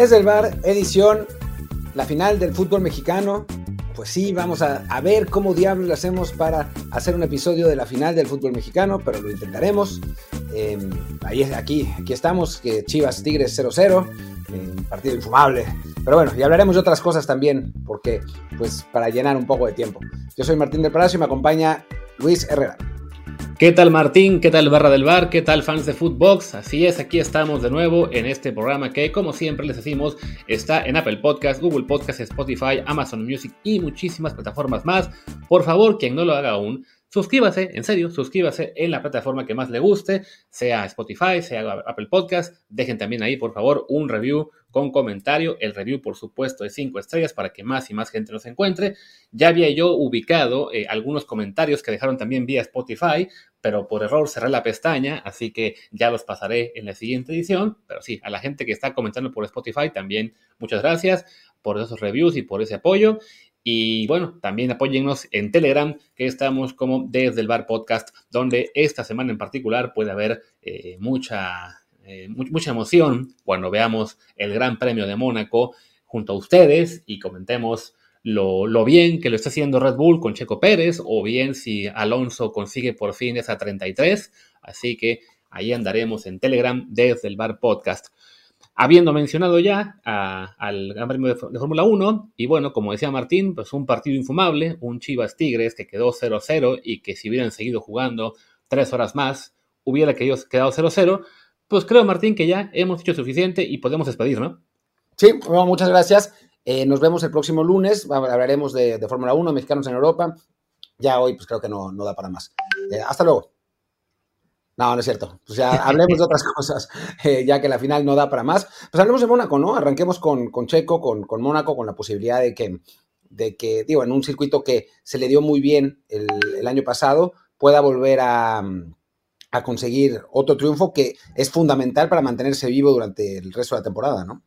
Desde el bar, edición, la final del fútbol mexicano. Pues sí, vamos a, ver cómo diablos lo hacemos para hacer un episodio de la final del fútbol mexicano, pero lo intentaremos. Em, ahí, aquí, aquí estamos, que Chivas Tigres 0-0, un partido infumable. Pero bueno, y hablaremos de otras cosas también, porque, pues, para llenar un poco de tiempo. Yo soy Martín del Palacio y me acompaña Luis Herrera. ¿Qué tal Martín? ¿Qué tal Barra del Bar? ¿Qué tal fans de Footbox? Así es, aquí estamos de nuevo en este programa que, como siempre les decimos, está en Apple Podcast, Google Podcast, Spotify, Amazon Music y muchísimas plataformas más. Por favor, quien no lo haga aún, suscríbase, en serio, suscríbase en la plataforma que más le guste, sea Spotify, sea Apple Podcast. Dejen también ahí, por favor, un review con comentario. El review, por supuesto, de 5 estrellas para que más y más gente nos encuentre. Ya había yo ubicado eh, algunos comentarios que dejaron también vía Spotify, pero por error cerré la pestaña, así que ya los pasaré en la siguiente edición. Pero sí, a la gente que está comentando por Spotify también muchas gracias por esos reviews y por ese apoyo. Y bueno, también apóyennos en Telegram, que estamos como desde el bar podcast, donde esta semana en particular puede haber eh, mucha, eh, mucha emoción cuando veamos el Gran Premio de Mónaco junto a ustedes y comentemos lo, bien que lo está haciendo Red Bull con Checo Pérez, o bien si Alonso consigue por fin esa 33. Así que ahí andaremos en Telegram desde el bar podcast habiendo mencionado ya al Gran Premio de, Fórmula 1, y bueno, como decía Martín, pues un partido infumable, un Chivas Tigres que quedó 0-0 y que si hubieran seguido jugando tres horas más, hubiera quedado 0-0, pues creo, Martín, que ya hemos hecho suficiente y podemos despedir, ¿no? Sí, muchas gracias. Eh, nos vemos el próximo lunes, hablaremos de, Fórmula 1, mexicanos en Europa. Ya hoy, pues creo que no, da para más. Eh, hasta luego. No, no es cierto. O sea, hablemos de otras cosas, eh, ya que la final no da para más. Pues hablemos de Mónaco, ¿no? Arranquemos con, con Checo, con, con, Mónaco, con la posibilidad de que, de que, digo, en un circuito que se le dio muy bien el, el año pasado, pueda volver a, a conseguir otro triunfo que es fundamental para mantenerse vivo durante el resto de la temporada, ¿no?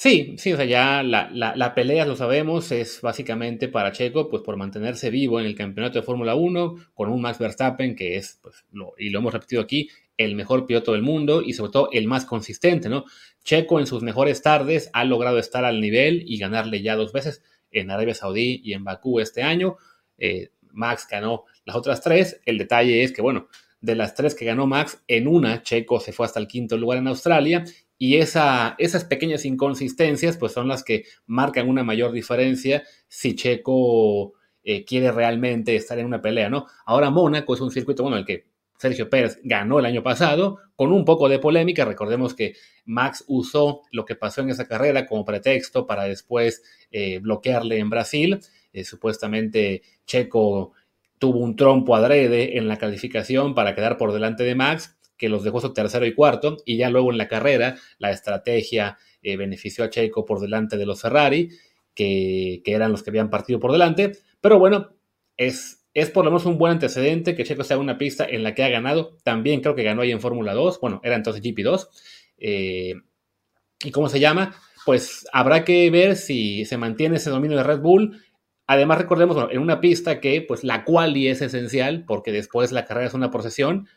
Sí, sí, o sea, ya la, la, pelea, lo sabemos, es básicamente para Checo, pues por mantenerse vivo en el campeonato de Fórmula 1, con un Max Verstappen que es, pues, y lo hemos repetido aquí, el mejor piloto del mundo y sobre todo el más consistente, ¿no? Checo en sus mejores tardes ha logrado estar al nivel y ganarle ya dos veces en Arabia Saudí y en Bakú este año. Eh, Max ganó las otras tres. El detalle es que, bueno, de las tres que ganó Max, en una Checo se fue hasta el quinto lugar en Australia y esa, esas pequeñas inconsistencias pues son las que marcan una mayor diferencia si Checo eh, quiere realmente estar en una pelea, ¿no? Ahora Mónaco es un circuito, bueno, el que Sergio Pérez ganó el año pasado, con un poco de polémica. Recordemos que Max usó lo que pasó en esa carrera como pretexto para después eh, bloquearle en Brasil. Eh, supuestamente Checo tuvo un trompo adrede en la calificación para quedar por delante de Max que los dejó su tercero y cuarto, y ya luego en la carrera la estrategia eh, benefició a Checo por delante de los Ferrari, que, eran los que habían partido por delante, pero bueno, es, es por lo menos un buen antecedente que Checo sea una pista en la que ha ganado, también creo que ganó ahí en Fórmula 2, bueno, era entonces GP2, eh, ¿y cómo se llama? Pues habrá que ver si se mantiene ese dominio de Red Bull, Además, recordemos, en una pista que pues la quali es esencial porque después la carrera es una procesión,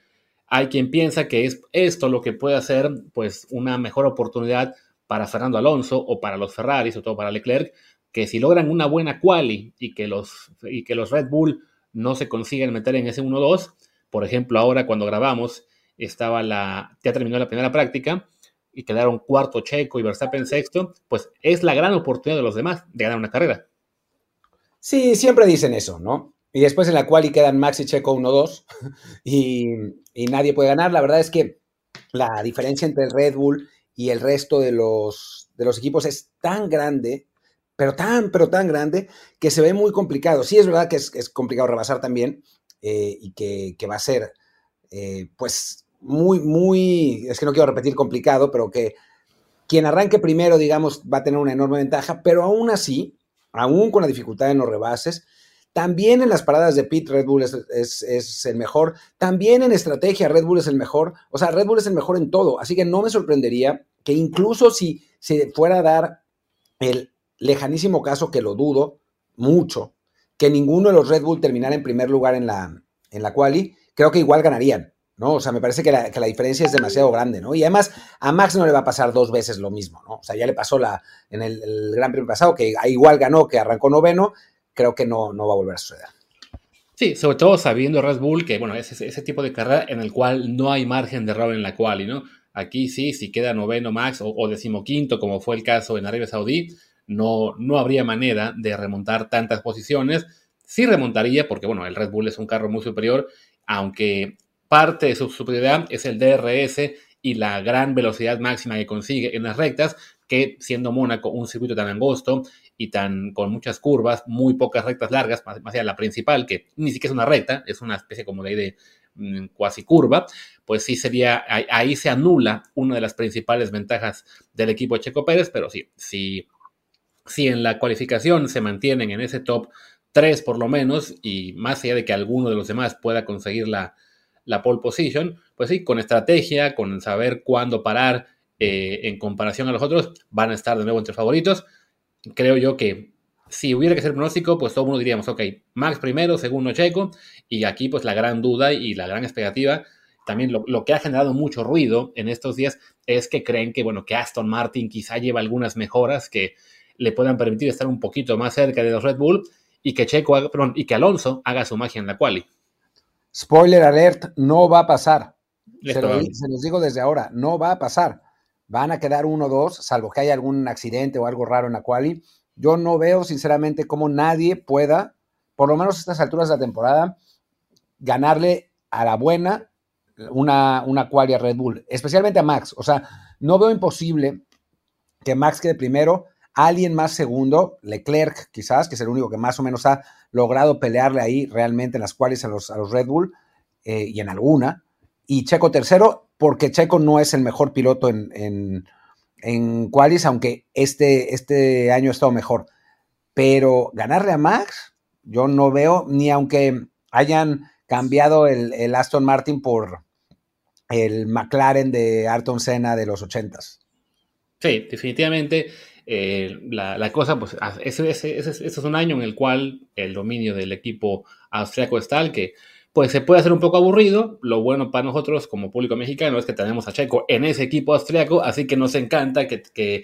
hay quien piensa que es esto lo que puede hacer pues una mejor oportunidad para Fernando Alonso o para los Ferraris o todo para Leclerc, que si logran una buena quali y que los, y que los Red Bull no se consiguen meter en ese 1-2, por ejemplo, ahora cuando grabamos estaba la, ya terminó la primera práctica y quedaron cuarto Checo y Verstappen sexto, pues es la gran oportunidad de los demás de ganar una carrera. Sí, siempre dicen eso, ¿no? Y después en la quali quedan Max y Checo 1-2 y, y nadie puede ganar. La verdad es que la diferencia entre el Red Bull y el resto de los, de los equipos es tan grande, pero tan, pero tan grande, que se ve muy complicado. Sí, es verdad que es, complicado rebasar también eh, y que, va a ser, eh, pues, muy, muy, es que no quiero repetir complicado, pero que quien arranque primero, digamos, va a tener una enorme ventaja, pero aún así, aún con la dificultad en los rebases, también en las paradas de pit Red Bull es, el mejor. También en estrategia Red Bull es el mejor. O sea, Red Bull es el mejor en todo. Así que no me sorprendería que incluso si se fuera a dar el lejanísimo caso, que lo dudo mucho, que ninguno de los Red Bull terminara en primer lugar en la, en la quali, creo que igual ganarían. ¿No? O sea, me parece que la, diferencia es demasiado grande, ¿no? Y además a Max no le va a pasar dos veces lo mismo, ¿no? O sea, ya le pasó la, en el, Gran Premio pasado, que igual ganó, que arrancó noveno, creo que no, no va a volver a suceder. Sí, sobre todo sabiendo Red Bull que, bueno, es ese, tipo de carrera en el cual no hay margen de error en la quali, ¿no? Aquí sí, si queda noveno Max o, o decimoquinto, como fue el caso en Arabia Saudí, no, no habría manera de remontar tantas posiciones. Sí remontaría, porque, bueno, el Red Bull es un carro muy superior, aunque parte de su superioridad es el DRS y la gran velocidad máxima que consigue en las rectas, que siendo Mónaco un circuito tan angosto y tan con muchas curvas, muy pocas rectas largas, más, allá de la principal, que ni siquiera es una recta, es una especie como de, de mm, cuasi curva, pues sí sería, ahí, se anula una de las principales ventajas del equipo de Checo Pérez, pero sí, si, si en la cualificación se mantienen en ese top 3 por lo menos, y más allá de que alguno de los demás pueda conseguir la, la pole position, pues sí, con estrategia, con saber cuándo parar eh, en comparación a los otros, van a estar de nuevo entre favoritos. Creo yo que si hubiera que ser pronóstico, pues todo el mundo diríamos, ok, Max primero, segundo Checo, y aquí pues la gran duda y la gran expectativa, también lo, lo, que ha generado mucho ruido en estos días es que creen que, bueno, que Aston Martin quizá lleva algunas mejoras que le puedan permitir estar un poquito más cerca de los Red Bull y que Checo y que Alonso haga su magia en la quali. Spoiler alert, no va a pasar. Se, los digo desde ahora, no va a pasar. Van a quedar uno o dos, salvo que haya algún accidente o algo raro en la quali. Yo no veo, sinceramente, cómo nadie pueda, por lo menos a estas alturas de la temporada, ganarle a la buena una, una quali a Red Bull, especialmente a Max. O sea, no veo imposible que Max quede primero, alguien más segundo, Leclerc quizás, que es el único que más o menos ha logrado pelearle ahí realmente en las cuales a los, a los Red Bull eh, y en alguna. Y Checo tercero, porque Checo no es el mejor piloto en, en, en qualis, aunque este, este año ha estado mejor. Pero ganarle a Max, yo no veo, ni aunque hayan cambiado el, el Aston Martin por el McLaren de Ayrton Senna de los ochentas. Sí, definitivamente. Eh, la, cosa, pues, ese, es un año en el cual el dominio del equipo austriaco es tal que, pues, se puede hacer un poco aburrido. Lo bueno para nosotros como público mexicano es que tenemos a Checo en ese equipo austriaco, así que nos encanta que, que,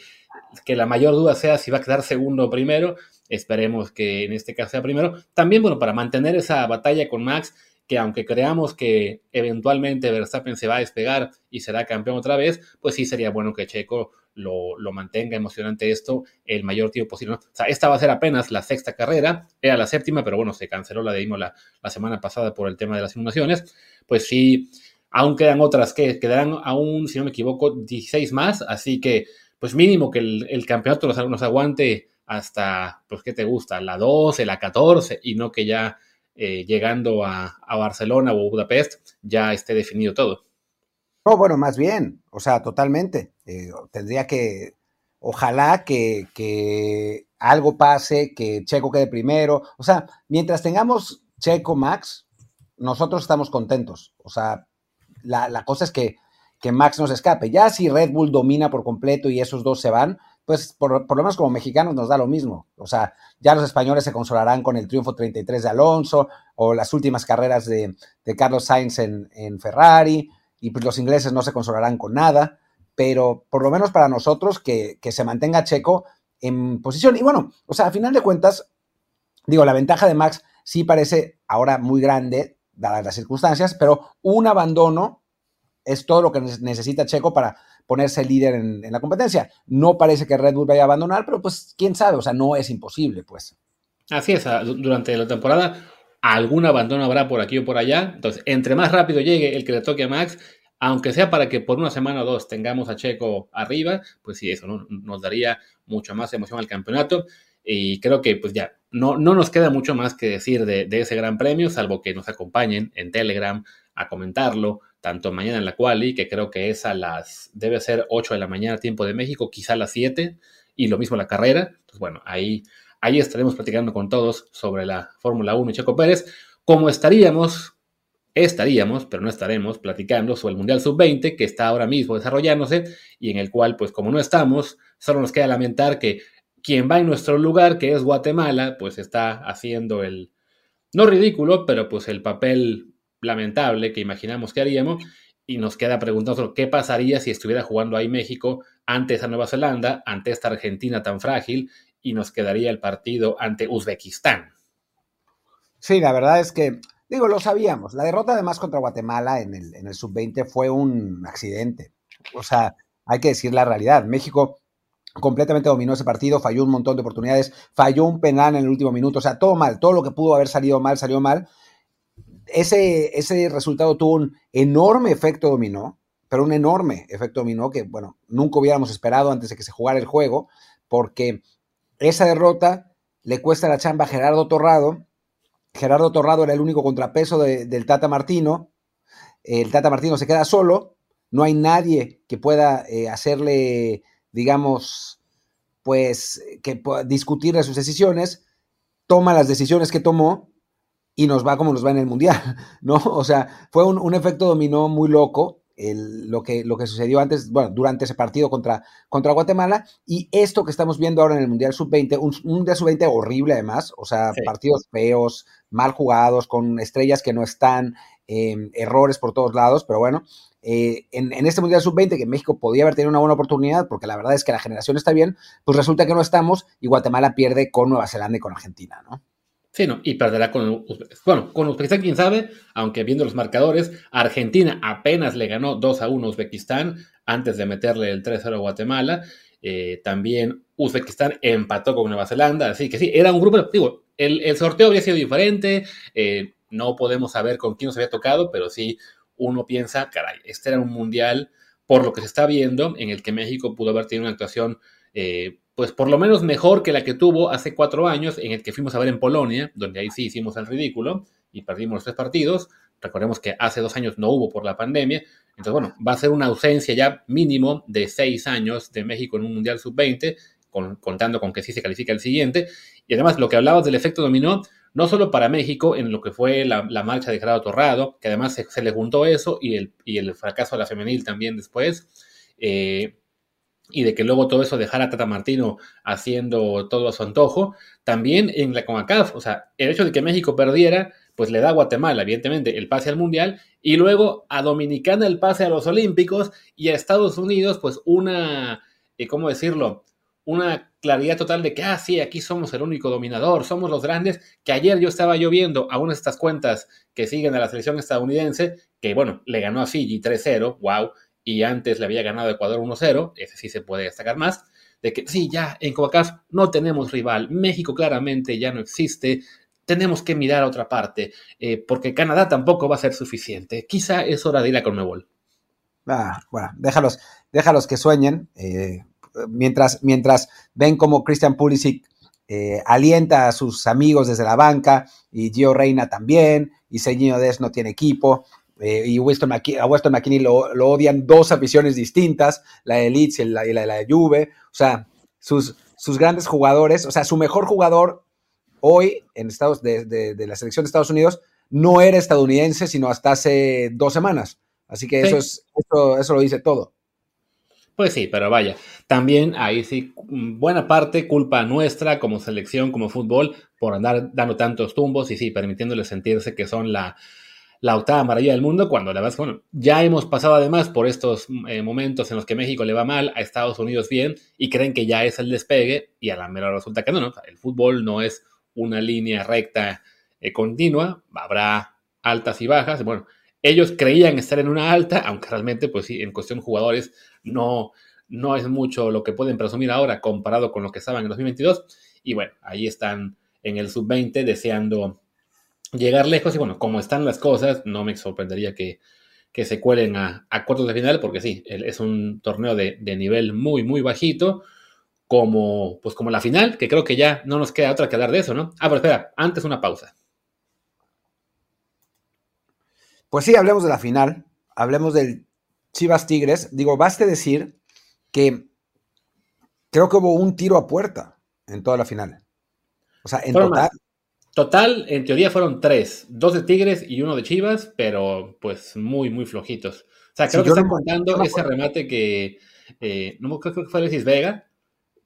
que la mayor duda sea si va a quedar segundo o primero. Esperemos que en este caso sea primero. También, bueno, para mantener esa batalla con Max, que aunque creamos que eventualmente Verstappen se va a despegar y será campeón otra vez, pues sí sería bueno que Checo lo, mantenga emocionante esto el mayor tiempo posible. O sea, esta va a ser apenas la sexta carrera, era la séptima, pero bueno, se canceló la de Imola la semana pasada por el tema de las inundaciones. Pues sí, aún quedan otras que quedarán aún, si no me equivoco, 16 más, así que pues mínimo que el, campeonato nos, aguante hasta, pues, ¿qué te gusta? La 12, la 14, y no que ya eh, llegando a Barcelona o Budapest ya esté definido todo. No, bueno, más bien, o sea, totalmente. Eh, tendría que, ojalá que, algo pase, que Checo quede primero. O sea, mientras tengamos Checo Max, nosotros estamos contentos. O sea, la, cosa es que, que, Max nos escape. Ya si Red Bull domina por completo y esos dos se van, pues por, lo menos como mexicanos nos da lo mismo. O sea, ya los españoles se consolarán con el triunfo 33 de Alonso o las últimas carreras de, Carlos Sainz en, en Ferrari y pues los ingleses no se consolarán con nada, pero por lo menos para nosotros que, se mantenga Checo en posición. Y bueno, o sea, a final de cuentas, digo, la ventaja de Max sí parece ahora muy grande, dadas las circunstancias, pero un abandono es todo lo que necesita Checo para ponerse líder en, en, la competencia. No parece que Red Bull vaya a abandonar, pero pues quién sabe, o sea, no es imposible, pues. Así es, durante la temporada algún abandono habrá por aquí o por allá. Entonces, entre más rápido llegue el que le toque a Max, aunque sea para que por una semana o dos tengamos a Checo arriba, pues sí, eso nos daría mucha más emoción al campeonato. Y creo que pues ya no, no nos queda mucho más que decir de, ese gran premio, salvo que nos acompañen en Telegram a comentarlo, tanto mañana en la quali, que creo que es a las, debe ser 8 de la mañana tiempo de México, quizá las 7, y lo mismo la carrera. Entonces, bueno, ahí Ahí estaremos platicando con todos sobre la Fórmula 1 y Checo Pérez. Como estaríamos, estaríamos, pero no estaremos platicando sobre el Mundial Sub-20 que está ahora mismo desarrollándose y en el cual, pues como no estamos, solo nos queda lamentar que quien va en nuestro lugar, que es Guatemala, pues está haciendo el, no ridículo, pero pues el papel lamentable que imaginamos que haríamos y nos queda preguntarnos qué pasaría si estuviera jugando ahí México ante esa Nueva Zelanda, ante esta Argentina tan frágil y nos quedaría el partido ante Uzbekistán. Sí, la verdad es que, digo, lo sabíamos. La derrota además contra Guatemala en el, en el sub-20 fue un accidente. O sea, hay que decir la realidad. México completamente dominó ese partido, falló un montón de oportunidades, falló un penal en el último minuto, o sea, todo mal, todo lo que pudo haber salido mal, salió mal. Ese, ese resultado tuvo un enorme efecto dominó, pero un enorme efecto dominó que, bueno, nunca hubiéramos esperado antes de que se jugara el juego, porque esa derrota le cuesta la chamba a Gerardo Torrado. Gerardo Torrado era el único contrapeso del Tata Martino. El Tata Martino se queda solo. No hay nadie que pueda eh, hacerle, digamos, pues, que discutirle sus decisiones. Toma las decisiones que tomó y nos va como nos va en el Mundial, ¿no? O sea, fue un, un efecto dominó muy loco lo, que, lo que sucedió antes, bueno, durante ese partido contra, contra Guatemala y esto que estamos viendo ahora en el Mundial Sub-20, un, Mundial Sub-20 horrible además, o sea, partidos feos, mal jugados, con estrellas que no están, em, errores por todos lados, pero bueno, eh, en, en, este Mundial Sub-20 que México podía haber tenido una buena oportunidad, porque la verdad es que la generación está bien, pues resulta que no estamos y Guatemala pierde con Nueva Zelanda y con Argentina, ¿no? Sí, no, y perderá con Bueno, con Uzbekistán, quién sabe, aunque viendo los marcadores, Argentina apenas le ganó 2 a 1 a Uzbekistán antes de meterle el 3 0 a Guatemala. Eh, también Uzbekistán empató con Nueva Zelanda, así que sí, era un grupo. Digo, el, sorteo habría sido diferente, eh, no podemos saber con quién nos había tocado, pero sí uno piensa, caray, este era un mundial, por lo que se está viendo, en el que México pudo haber tenido una actuación. Eh, pues por lo menos mejor que la que tuvo hace cuatro años, en el que fuimos a ver en Polonia, donde ahí sí hicimos el ridículo y perdimos los tres partidos. Recordemos que hace dos años no hubo por la pandemia. Entonces, bueno, va a ser una ausencia ya mínimo de seis años de México en un Mundial Sub-20, contando con que sí se califica el siguiente. Y además, lo que hablabas del efecto dominó, no solo para México, en lo que fue la, marcha de Gerardo Torrado, que además se, le juntó eso y el, y el fracaso de la femenil también después. Eh, y de que luego todo eso dejara a Tata Martino haciendo todo a su antojo, también en la CONCACAF, o sea, el hecho de que México perdiera, pues le da a Guatemala, evidentemente, el pase al Mundial, y luego a Dominicana el pase a los Olímpicos, y a Estados Unidos, pues una, eh, ¿cómo decirlo? Una claridad total de que, ah, sí, aquí somos el único dominador, somos los grandes, que ayer yo estaba yo viendo a una de estas cuentas que siguen a la selección estadounidense, que bueno, le ganó a Fiji 3-0, wow, y antes le había ganado Ecuador 1-0, ese sí se puede destacar más, de que sí, ya en CONCACAF no tenemos rival, México claramente ya no existe, tenemos que mirar a otra parte, eh, porque Canadá tampoco va a ser suficiente. Quizá es hora de ir a Conmebol. Ah, bueno, déjalos, déjalos que sueñen. Eh, mientras, mientras ven como Christian Pulisic eh, alienta a sus amigos desde la banca y Gio Reina también, y Señor Des no tiene equipo, eh, y Weston a Weston McKinney lo, odian dos aficiones distintas, la de Leeds y la, de la Juve. O sea, sus, sus grandes jugadores, o sea, su mejor jugador hoy en Estados, de, la selección de Estados Unidos no era estadounidense, sino hasta hace dos semanas. Así que eso, es, eso, eso lo dice todo. Pues sí, pero vaya, también ahí sí, buena parte culpa nuestra como selección, como fútbol, por andar dando tantos tumbos y sí, permitiéndoles sentirse que son la, la octava maravilla del mundo, cuando la bueno, ya hemos pasado además por estos eh, momentos en los que México le va mal, a Estados Unidos bien, y creen que ya es el despegue, y a la mera resulta que no, no, el fútbol no es una línea recta eh, continua, habrá altas y bajas, bueno, ellos creían estar en una alta, aunque realmente, pues sí, en cuestión de jugadores no, no es mucho lo que pueden presumir ahora comparado con lo que estaban en 2022, y bueno, ahí están en el sub-20 deseando llegar lejos y bueno, como están las cosas, no me sorprendería que, se cuelen a, cuartos de final, porque sí, es un torneo de, nivel muy, muy bajito, como, pues como la final, que creo que ya no nos queda otra que hablar de eso, ¿no? Ah, pero espera, antes una pausa. Pues sí, hablemos de la final, hablemos del Chivas Tigres. Digo, baste decir que creo que hubo un tiro a puerta en toda la final. O sea, en total. Total, en teoría fueron tres, dos de Tigres y uno de Chivas, pero pues muy, muy flojitos. O sea, creo que están contando ese remate que, eh, no creo que fue Alexis Vega,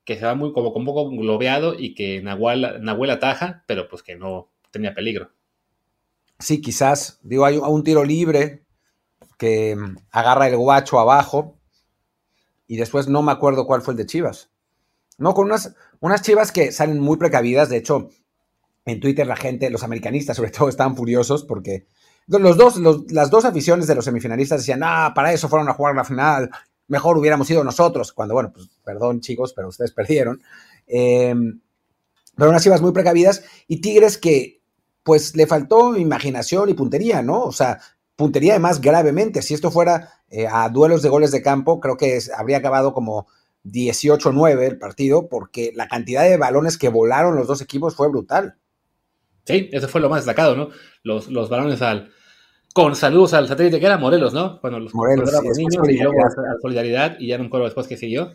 que se va muy como un poco globeado y que Nahuel, Nahuel ataja, pero pues que no tenía peligro. sí, quizás, digo, hay un tiro libre que mm, agarra el guacho abajo y después no me acuerdo cuál fue el de Chivas. No, con unas, unas Chivas que salen muy precavidas, de hecho, en Twitter la gente, los americanistas sobre todo, estaban furiosos porque los dos, las dos aficiones de los semifinalistas decían, ah, para eso fueron a jugar la final, mejor hubiéramos ido nosotros, cuando, bueno, pues perdón chicos, pero ustedes perdieron. Em, pero unas Chivas muy precavidas y Tigres que pues le faltó imaginación y puntería, ¿no? O sea, puntería además gravemente. Si esto fuera eh, a duelos de goles de campo, creo que habría acabado como 18-9 el partido, porque la cantidad de balones que volaron los dos equipos fue brutal. Sí, eso fue lo más destacado, ¿no? Los, los balones al. Con saludos al satélite que era Morelos, ¿no? Bueno, los Morelos niños y luego a, Solidaridad y ya no un coro después que siguió.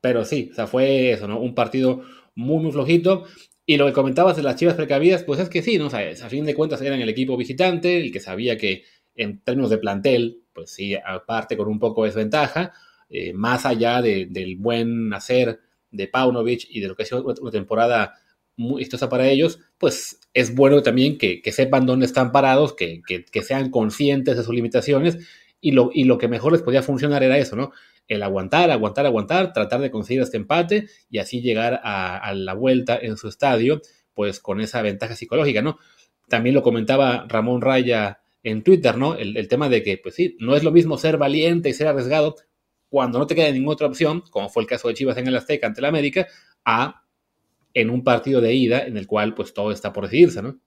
Pero sí, o sea, fue eso, ¿no? Un partido muy, muy flojito. Y lo que comentabas de las chivas precavidas, pues es que sí, ¿no? O sea, a fin de cuentas eran el equipo visitante, el que sabía que en términos de plantel, pues sí, aparte con un poco de desventaja, eh, más allá del buen hacer de Paunovic y de lo que ha sido una temporada muy exitosa para ellos, pues es bueno también que, sepan dónde están parados, que, sean conscientes de sus limitaciones y lo, y lo que mejor les podía funcionar era eso, ¿no? el aguantar, aguantar, aguantar, tratar de conseguir este empate y así llegar a, la vuelta en su estadio, pues con esa ventaja psicológica, ¿no? También lo comentaba Ramón Raya en Twitter, ¿no? El, tema de que, pues sí, no es lo mismo ser valiente y ser arriesgado cuando no te queda ninguna otra opción, como fue el caso de Chivas en el Azteca ante el América, a en un partido de ida en el cual pues todo está por decidirse, ¿no?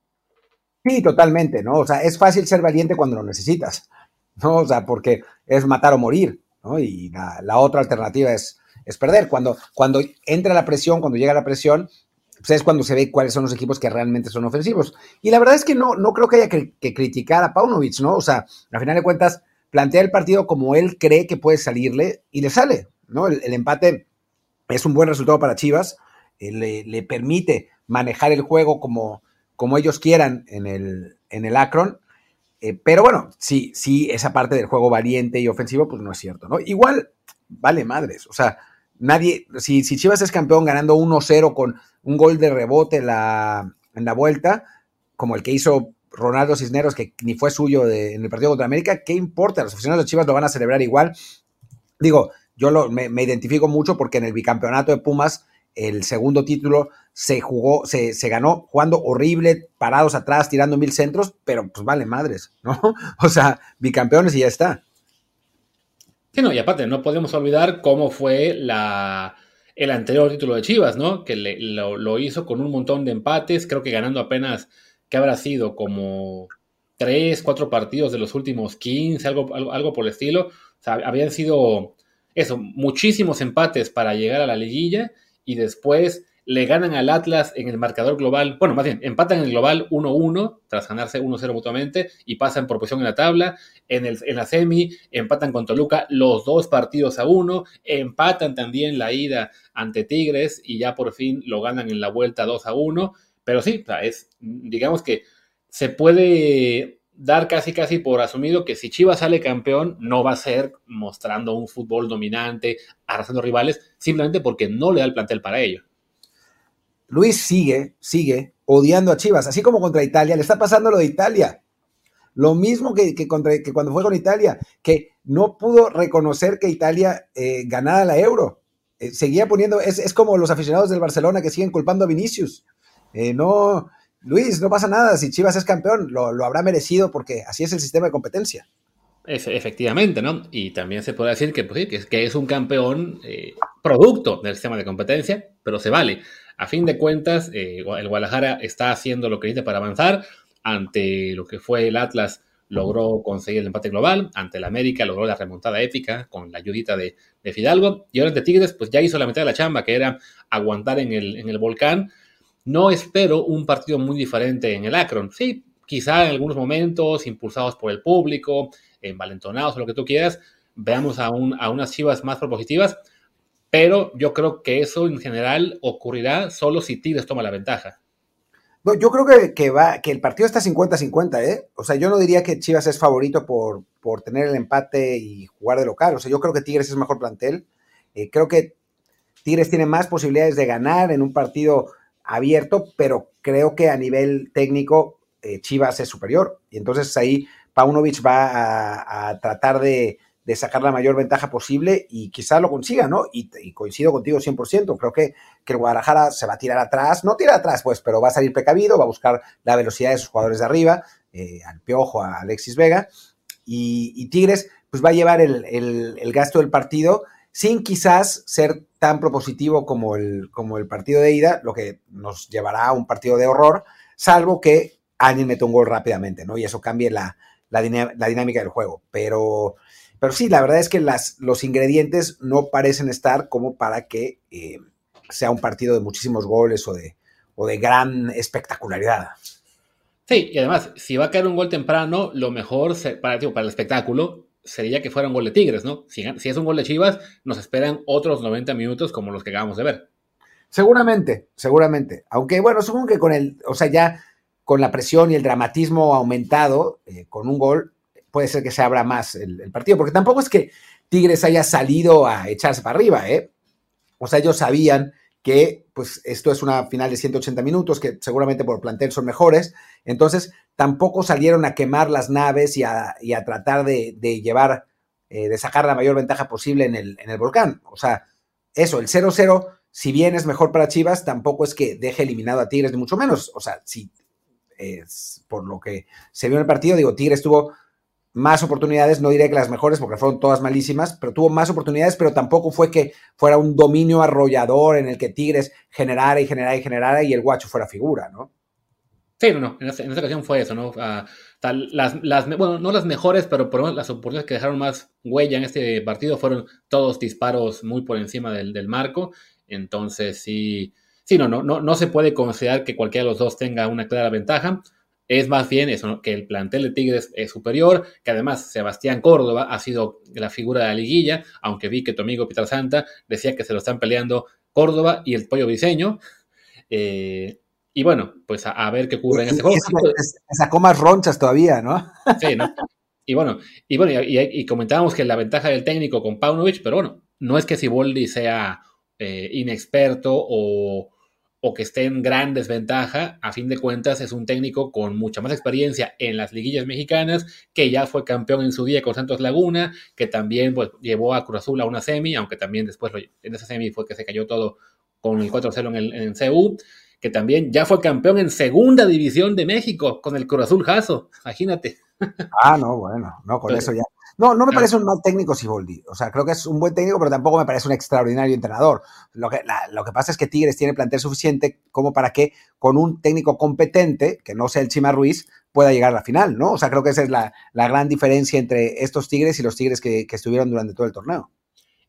Sí, totalmente, ¿no? O sea, es fácil ser valiente cuando lo necesitas, ¿no? O sea, porque es matar o morir. Y la, otra alternativa es, es perder. Cuando, cuando entra la presión, cuando llega la presión, pues es cuando se ve cuáles son los equipos que realmente son ofensivos. Y la verdad es que no, no creo que haya que, criticar a Paunovic, ¿no? O sea, al final de cuentas, plantea el partido como él cree que puede salirle y le sale, ¿no? El, empate es un buen resultado para Chivas, le, le, permite manejar el juego como, como ellos quieran en el, en el Akron eh, pero bueno, sí, sí, esa parte del juego valiente y ofensivo, pues no es cierto, ¿no? Igual, vale madres, o sea, nadie, si, si Chivas es campeón ganando 1-0 con un gol de rebote la, en la vuelta, como el que hizo Ronaldo Cisneros, que ni fue suyo en el partido contra América, ¿qué importa? Los aficionados de Chivas lo van a celebrar igual. Digo, yo lo, me, me, identifico mucho porque en el bicampeonato de Pumas el segundo título se jugó, se, ganó jugando horrible, parados atrás, tirando mil centros, pero pues vale madres, ¿no? O sea, bicampeones y ya está. Sí, no, y aparte, no podemos olvidar cómo fue la, el anterior título de Chivas, ¿no? Que lo, hizo con un montón de empates, creo que ganando apenas, que habrá sido? Como tres, cuatro partidos de los últimos 15, algo, algo, algo por el estilo. O sea, habían sido, eso, muchísimos empates para llegar a la liguilla y después le ganan al Atlas en el marcador global, bueno, más bien, empatan en el global 1-1, tras ganarse 1-0 mutuamente, y pasan por posición en la tabla. En, el, en la semi empatan con Toluca los dos partidos a uno, empatan también la ida ante Tigres y ya por fin lo ganan en la vuelta 2 a 1. Pero sí, es, digamos que se puede dar casi casi por asumido que si Chivas sale campeón no va a ser mostrando un fútbol dominante, arrasando rivales, simplemente porque no le da el plantel para ello. Luis sigue, sigue odiando a Chivas, así como contra Italia, le está pasando lo de Italia. Lo mismo que, que cuando fue con Italia, que no pudo reconocer que Italia eh, ganara la euro. Eh, seguía poniendo, es, como los aficionados del Barcelona que siguen culpando a Vinicius. Eh, no, Luis, no pasa nada, si Chivas es campeón, lo, habrá merecido porque así es el sistema de competencia. efectivamente, ¿no? Y también se puede decir que, pues, es, un campeón eh, producto del sistema de competencia, pero se vale. A fin de cuentas, eh, el Guadalajara está haciendo lo que necesita para avanzar. Ante lo que fue el Atlas, logró conseguir el empate global. Ante el América, logró la remontada épica con la ayudita de, Fidalgo. Y ahora ante Tigres, pues ya hizo la mitad de la chamba, que era aguantar en el volcán no espero un partido muy diferente en el Akron. Sí, quizá en algunos momentos, impulsados por el público, envalentonados o lo que tú quieras, veamos a, a unas chivas más propositivas, pero yo creo que eso en general ocurrirá solo si Tigres toma la ventaja. No, yo creo que, que, va, que el partido está 50-50, ¿eh? O sea, yo no diría que Chivas es favorito por, por tener el empate y jugar de local. O sea, yo creo que Tigres es mejor plantel. Eh, creo que Tigres tiene más posibilidades de ganar en un partido abierto, pero creo que a nivel técnico eh, Chivas es superior. Y entonces ahí Paunovic va a, tratar de, sacar la mayor ventaja posible y quizás lo consiga, ¿no? Y, coincido contigo 100%. Creo que, que el Guadalajara se va a tirar atrás, no tira atrás, pues, pero va a salir precavido, va a buscar la velocidad de sus jugadores de arriba, eh, al Piojo, a Alexis Vega. Y, Tigres, pues va a llevar el, el gasto del partido sin quizás ser tan propositivo como el, como el partido de ida, lo que nos llevará a un partido de horror, salvo que alguien mete un gol rápidamente, ¿no? Y eso cambie la, dinámica del juego. Pero, pero sí, la verdad es que las, los ingredientes no parecen estar como para que eh, sea un partido de muchísimos goles o de, o de gran espectacularidad. Sí, y además, si va a caer un gol temprano, lo mejor para, para el espectáculo sería que fuera un gol de Tigres, ¿no? Si, es un gol de Chivas, nos esperan otros 90 minutos como los que acabamos de ver. Seguramente, seguramente. Aunque bueno, supongo que con el, o sea, ya con la presión y el dramatismo aumentado, eh, con un gol, puede ser que se abra más el, partido, porque tampoco es que Tigres haya salido a echarse para arriba, ¿eh? O sea, ellos sabían que pues esto es una final de 180 minutos, que seguramente por plantel son mejores, entonces tampoco salieron a quemar las naves y a, tratar de, llevar, eh, de sacar la mayor ventaja posible en el, en el volcán. O sea, eso, el 0-0, si bien es mejor para Chivas, tampoco es que deje eliminado a Tigres, ni mucho menos. O sea, si es por lo que se vio en el partido, digo, Tigres tuvo más oportunidades, no diré que las mejores porque fueron todas malísimas, pero tuvo más oportunidades, pero tampoco fue que fuera un dominio arrollador en el que Tigres generara y generara y generara y el guacho fuera figura, ¿no? Sí, no, no, en esta, ocasión fue eso, ¿no? Ah, las, bueno, no las mejores, pero por lo menos las oportunidades que dejaron más huella en este partido fueron todos disparos muy por encima del, del marco, entonces sí, sí, no, no, no, no se puede considerar que cualquiera de los dos tenga una clara ventaja, es más bien eso, que el plantel de Tigres es superior, que además Sebastián Córdoba ha sido la figura de la liguilla, aunque vi que tu amigo Peter Santa decía que se lo están peleando Córdoba y el Pollo Viseño. Eh, y bueno, pues a, ver qué ocurre en este juego. Sacó más ronchas todavía, ¿no? Sí, ¿no? Y bueno, y bueno, y, comentábamos que la ventaja del técnico con Paunovic, pero bueno, no es que Siboldi sea eh, inexperto o, o que esté en gran desventaja, a fin de cuentas es un técnico con mucha más experiencia en las liguillas mexicanas, que ya fue campeón en su día con Santos Laguna, que también pues, llevó a Cruz Azul a una semi, aunque también después en esa semi fue que se cayó todo con el 4-0 en, el, en CU, que también ya fue campeón en segunda división de México con el Cruz Azul Jaso, imagínate. Ah, no, bueno, no, con eso ya. No, no me parece un mal técnico Siboldi. O sea, creo que es un buen técnico, pero tampoco me parece un extraordinario entrenador. Lo que, lo que pasa es que Tigres tiene plantel suficiente como para que con un técnico competente, que no sea el Chima Ruiz, pueda llegar a la final, ¿no? O sea, creo que esa es la, gran diferencia entre estos Tigres y los Tigres que, estuvieron durante todo el torneo.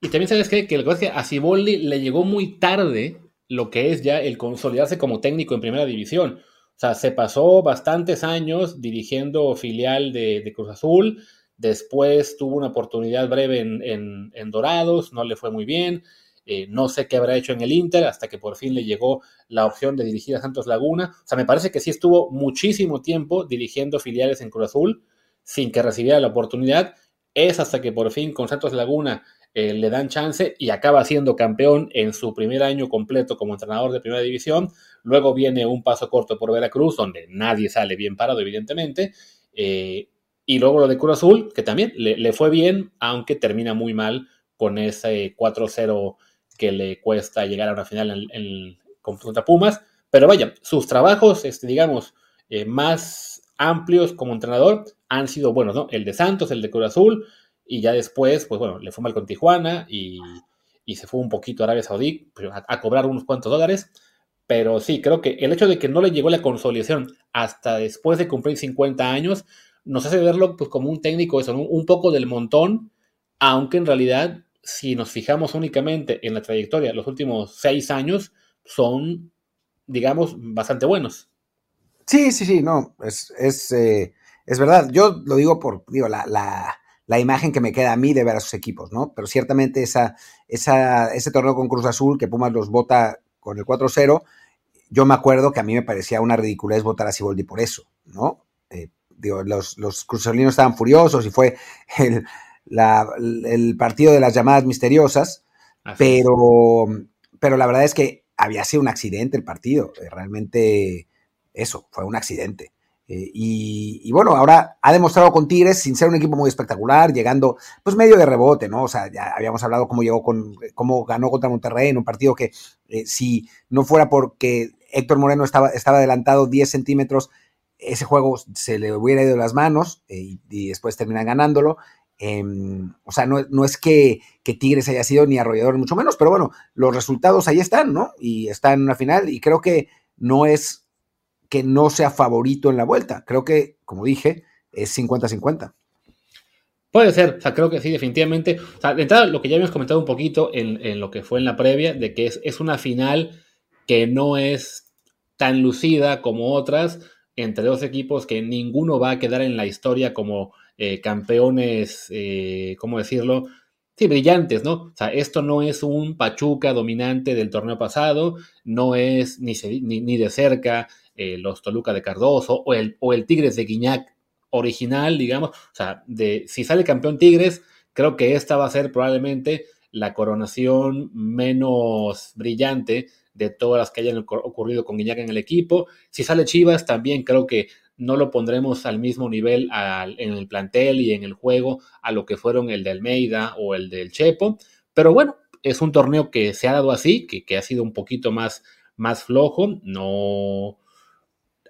Y también sabes qué? que lo que es que a Siboldi le llegó muy tarde lo que es ya el consolidarse como técnico en primera división. O sea, se pasó bastantes años dirigiendo filial de Cruz Azul, Después tuvo una oportunidad breve en, Dorados, no le fue muy bien. Eh, no sé qué habrá hecho en el Inter hasta que por fin le llegó la opción de dirigir a Santos Laguna. O sea, me parece que sí estuvo muchísimo tiempo dirigiendo filiales en Cruz Azul sin que recibiera la oportunidad. Es hasta que por fin con Santos Laguna eh, le dan chance y acaba siendo campeón en su primer año completo como entrenador de primera división. Luego viene un paso corto por Veracruz, donde nadie sale bien parado, evidentemente. Eh, y luego lo de Cruz Azul, que también le, fue bien, aunque termina muy mal con ese 4-0 que le cuesta llegar a una final en, contra Pumas. Pero vaya, sus trabajos, este, digamos, eh, más amplios como entrenador han sido buenos, ¿no? El de Santos, el de Cruz Azul, y ya después, pues bueno, le fue mal con Tijuana y, se fue un poquito a Arabia Saudí a, a, cobrar unos cuantos dólares. Pero sí, creo que el hecho de que no le llegó la consolidación hasta después de cumplir 50 años, nos hace verlo pues, como un técnico, eso, un poco del montón, aunque en realidad, si nos fijamos únicamente en la trayectoria los últimos seis años, son, digamos, bastante buenos. Sí, sí, sí, no, es, es, eh, es verdad. Yo lo digo por, digo, la, la, la, imagen que me queda a mí de ver a sus equipos, ¿no? Pero ciertamente esa, esa, ese torneo con Cruz Azul, que Pumas los vota con el 4-0, yo me acuerdo que a mí me parecía una ridiculez votar a Siboldi por eso, ¿no? Eh, los, los cruzolinos estaban furiosos y fue el, el, partido de las llamadas misteriosas, pero, pero la verdad es que había sido un accidente el partido, eh, realmente eso, fue un accidente. Eh, y, bueno, ahora ha demostrado con Tigres, sin ser un equipo muy espectacular, llegando pues medio de rebote, ¿no? O sea, ya habíamos hablado cómo llegó con, cómo ganó contra Monterrey en un partido que eh, si no fuera porque Héctor Moreno estaba, estaba adelantado 10 centímetros, ese juego se le hubiera ido las manos eh, y, después terminan ganándolo. Em, o sea, no, es que, que, Tigres haya sido ni arrollador, mucho menos, pero bueno, los resultados ahí están, ¿no? Y está en una final y creo que no es que no sea favorito en la vuelta. Creo que, como dije, es 50-50. Puede ser, o sea, creo que sí, definitivamente. O sea, de entrada, lo que ya habíamos comentado un poquito en, lo que fue en la previa, de que es, una final que no es tan lucida como otras, entre dos equipos que ninguno va a quedar en la historia como eh, campeones, eh, ¿cómo decirlo? Sí, brillantes, ¿no? O sea, esto no es un Pachuca dominante del torneo pasado, no es ni, ni, de cerca eh, los Toluca de Cardoso o el, o el Tigres de Guiñac original, digamos. O sea, de, si sale campeón Tigres, creo que esta va a ser probablemente la coronación menos brillante de todas las que hayan ocurrido con Guiñac en el equipo. Si sale Chivas, también creo que no lo pondremos al mismo nivel en el plantel y en el juego a lo que fueron el de Almeida o el del Chepo. Pero bueno, es un torneo que se ha dado así, que, que ha sido un poquito más, más flojo. No,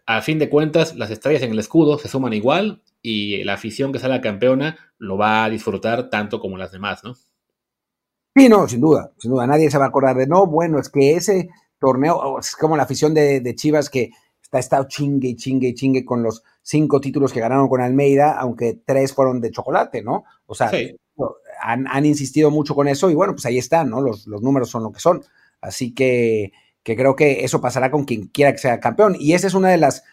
a fin de cuentas, las estrellas en el escudo se suman igual y la afición que sale campeona lo va a disfrutar tanto como las demás, ¿no? Sí, no, sin duda, sin duda. Nadie se va a acordar de, no, bueno, es que ese torneo, es como la afición de, Chivas que está estado chingue y chingue y chingue con los cinco títulos que ganaron con Almeida, aunque tres fueron de chocolate, ¿no? O sea, han, insistido mucho con eso y bueno, pues ahí están, ¿no? Los, los números son lo que son. Así que que creo que eso pasará con quien quiera que sea campeón. Y esa es una de las,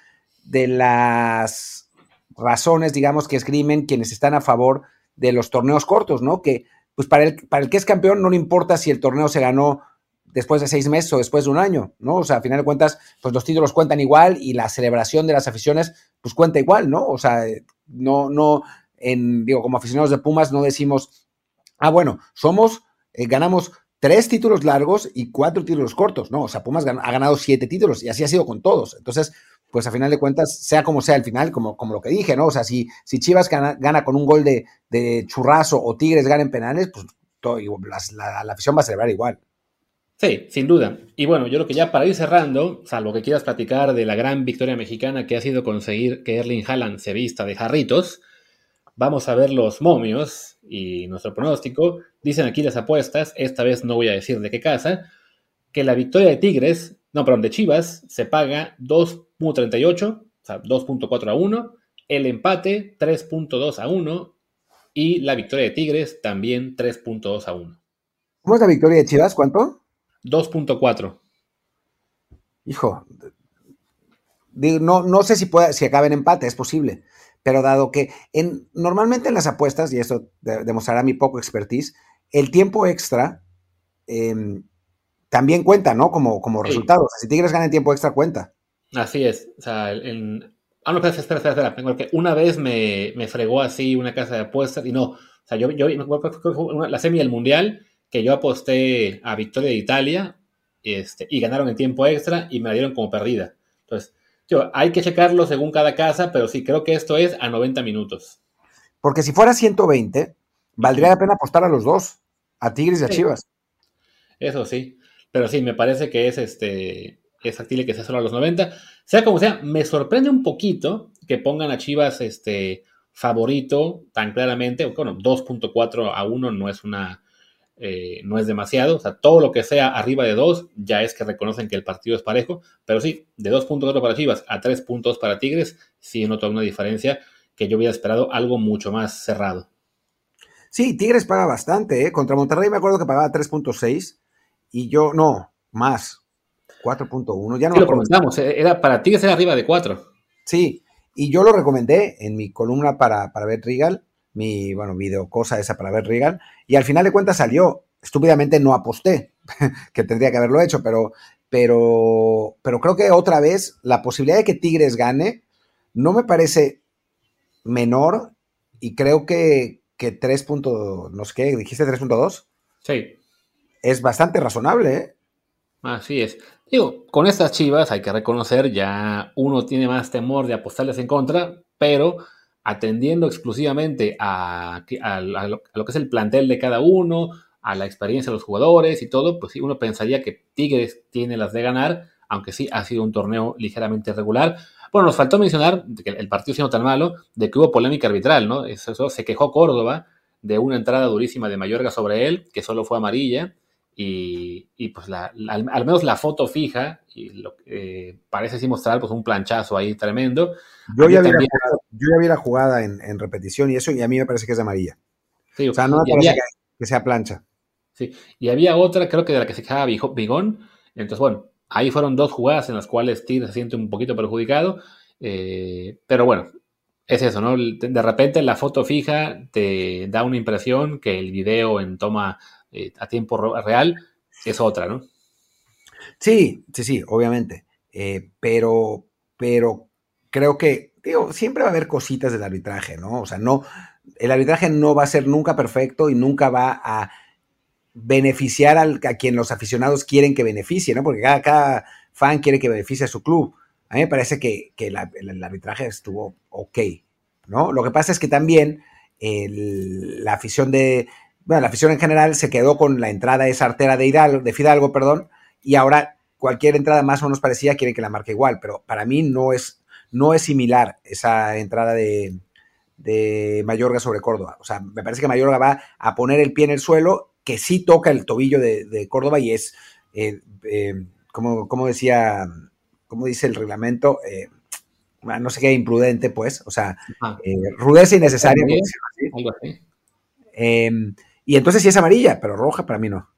de las razones, digamos, que escriben quienes están a favor de los torneos cortos, ¿no? Que pues para el, para el que es campeón no le importa si el torneo se ganó después de seis meses o después de un año, ¿no? O sea, a final de cuentas, pues los títulos cuentan igual y la celebración de las aficiones, pues cuenta igual, ¿no? O sea, no, no, en, digo, como aficionados de Pumas no decimos, ah, bueno, somos, eh, ganamos tres títulos largos y cuatro títulos cortos, ¿no? O sea, Pumas ha ganado siete títulos y así ha sido con todos. Entonces, pues a final de cuentas, sea como sea el final, como, como lo que dije, ¿no? O sea, si, si Chivas gana, con un gol de, churrazo o Tigres ganan penales, pues la, afición va a celebrar igual. Sí, sin duda. Y bueno, yo lo que ya para ir cerrando, salvo que quieras platicar de la gran victoria mexicana que ha sido conseguir que Erling Haaland se vista de jarritos, vamos a ver los momios y nuestro pronóstico. Dicen aquí las apuestas, esta vez no voy a decir de qué casa, que la victoria de Tigres, no, perdón, de Chivas, se paga 2.38, o sea, 2.4 a 1, el empate 3.2 a 1 y la victoria de Tigres también 3.2 a 1. ¿Cómo es la victoria de Chivas? ¿Cuánto? 2.4. Hijo, no, no sé si, puede, si acaba en empate, es posible pero dado que en, normalmente en las apuestas, y esto demostrará mi poco expertise, el tiempo extra em, también cuenta, ¿no? Como, como resultado. si Tigres gana tiempo extra, cuenta. Así es. O sea, en... Ah, no, espera, espera, espera, espera. Porque una vez me, me, fregó así una casa de apuestas y no. O sea, yo, yo la semi del Mundial, que yo aposté a victoria de Italia este, y ganaron en tiempo extra y me la dieron como perdida. Entonces, hay que checarlo según cada casa, pero sí creo que esto es a 90 minutos. Porque si fuera 120, valdría la pena apostar a los dos, a Tigres y a Chivas. Eso sí, pero sí, me parece que es este es factible que sea solo a los 90. Sea como sea, me sorprende un poquito que pongan a Chivas este favorito tan claramente. Bueno, 2.4 a 1 no es una eh, no es demasiado. O sea, todo lo que sea arriba de 2 ya es que reconocen que el partido es parejo. Pero sí, de 2.4 para Chivas a 3 puntos para Tigres, sí noto una diferencia que yo hubiera esperado algo mucho más cerrado. Sí, Tigres paga bastante. ¿eh? Contra Monterrey me acuerdo que pagaba 3.6 y yo no, más. 4.1. Ya no lo comentamos, eh, era, para Tigres era arriba de 4. Sí, y yo lo recomendé en mi columna para, para ver Regal mi, bueno, video cosa esa para ver Reagan, y al final de cuentas salió. Estúpidamente no aposté, que tendría que haberlo hecho, pero, pero, pero creo que otra vez la posibilidad de que Tigres gane no me parece menor y creo que, que 3. no sé qué, dijiste 3.2. Sí. Es bastante razonable, ¿eh? Así es. Digo, con estas chivas hay que reconocer, ya uno tiene más temor de apostarles en contra, pero atendiendo exclusivamente a, lo, que es el plantel de cada uno, a la experiencia de los jugadores y todo, pues sí, uno pensaría que Tigres tiene las de ganar, aunque sí ha sido un torneo ligeramente irregular. Bueno, nos faltó mencionar que el partido siendo tan malo, de que hubo polémica arbitral, ¿no? Eso, se quejó Córdoba de una entrada durísima de Mayorga sobre él, que solo fue amarilla, y, pues al, menos la foto fija, y lo que parece sí mostrar pues un planchazo ahí tremendo. Yo ya, vi, la jugada, en, repetición y eso, y a mí me parece que es amarilla. Sí, o sea, no me parece que, sea plancha. Sí, y había otra, creo que de la que se quejaba Bigón. Entonces, bueno, ahí fueron dos jugadas en las cuales Tigre se siente un poquito perjudicado. Eh, pero bueno, es eso, ¿no? De repente la foto fija te da una impresión que el video en toma eh, a tiempo real es otra, ¿no? Sí, sí, sí, obviamente. Eh, pero, pero creo que, digo, siempre va a haber cositas del arbitraje, ¿no? O sea, no, el arbitraje no va a ser nunca perfecto y nunca va a beneficiar al, a quien los aficionados quieren que beneficie, ¿no? Porque cada, fan quiere que beneficie a su club. A mí me parece que, el, arbitraje estuvo ok, ¿no? Lo que pasa es que también la afición de, bueno, la afición en general se quedó con la entrada esa artera de Hidalgo, de Fidalgo, perdón, y ahora cualquier entrada más o menos parecida quieren que la marque igual, pero para mí no es, no es similar esa entrada de, de Mayorga sobre Córdoba. O sea, me parece que Mayorga va a poner el pie en el suelo, que sí toca el tobillo de, Córdoba y es, eh, eh, como, decía, como dice el reglamento, eh, no sé qué, imprudente, pues, o sea, rudeza innecesaria. Algo así. Y entonces sí es amarilla, pero roja para mí no.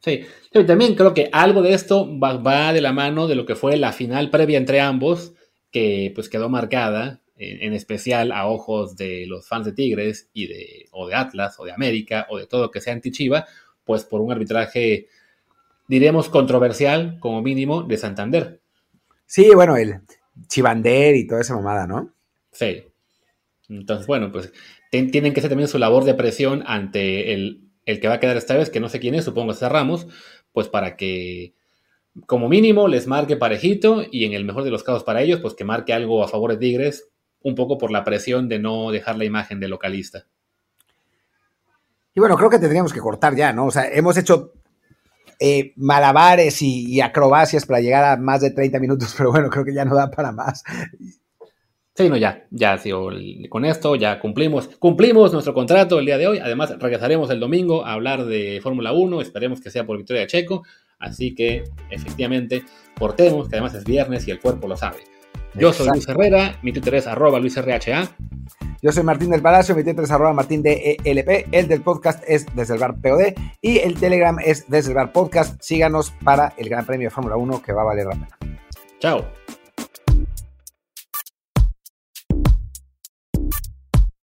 Sí, también creo que algo de esto va, de la mano de lo que fue la final previa entre ambos, que pues quedó marcada, en, especial a ojos de los fans de Tigres y de, o de Atlas, o de América, o de todo que sea anti-Chiva, pues por un arbitraje, diremos, controversial, como mínimo, de Santander. Sí, bueno, el Chivander y toda esa mamada, ¿no? Sí. Entonces, bueno, pues tienen que hacer también su labor de presión ante el, que va a quedar esta vez, que no sé quién es, supongo que Ramos, pues para que como mínimo les marque parejito y en el mejor de los casos para ellos, pues que marque algo a favor de Tigres, un poco por la presión de no dejar la imagen de localista. Y bueno, creo que tendríamos que cortar ya, ¿no? O sea, hemos hecho eh, malabares y, y, acrobacias para llegar a más de 30 minutos, pero bueno, creo que ya no da para más. Sí, no, ya, ya, sí, con esto ya cumplimos, cumplimos nuestro contrato el día de hoy. Además, regresaremos el domingo a hablar de Fórmula 1, esperemos que sea por victoria de Checo. Así que, efectivamente, portemos, que además es viernes y el cuerpo lo sabe. Yo soy Luis Herrera, mi Twitter es arroba luisrha. Yo soy Martín del Palacio, mi Twitter es arroba martín de ELP, el del podcast es desde el bar POD y el Telegram es desde el bar podcast. Síganos para el Gran Premio de Fórmula 1 que va a valer la pena. Chao.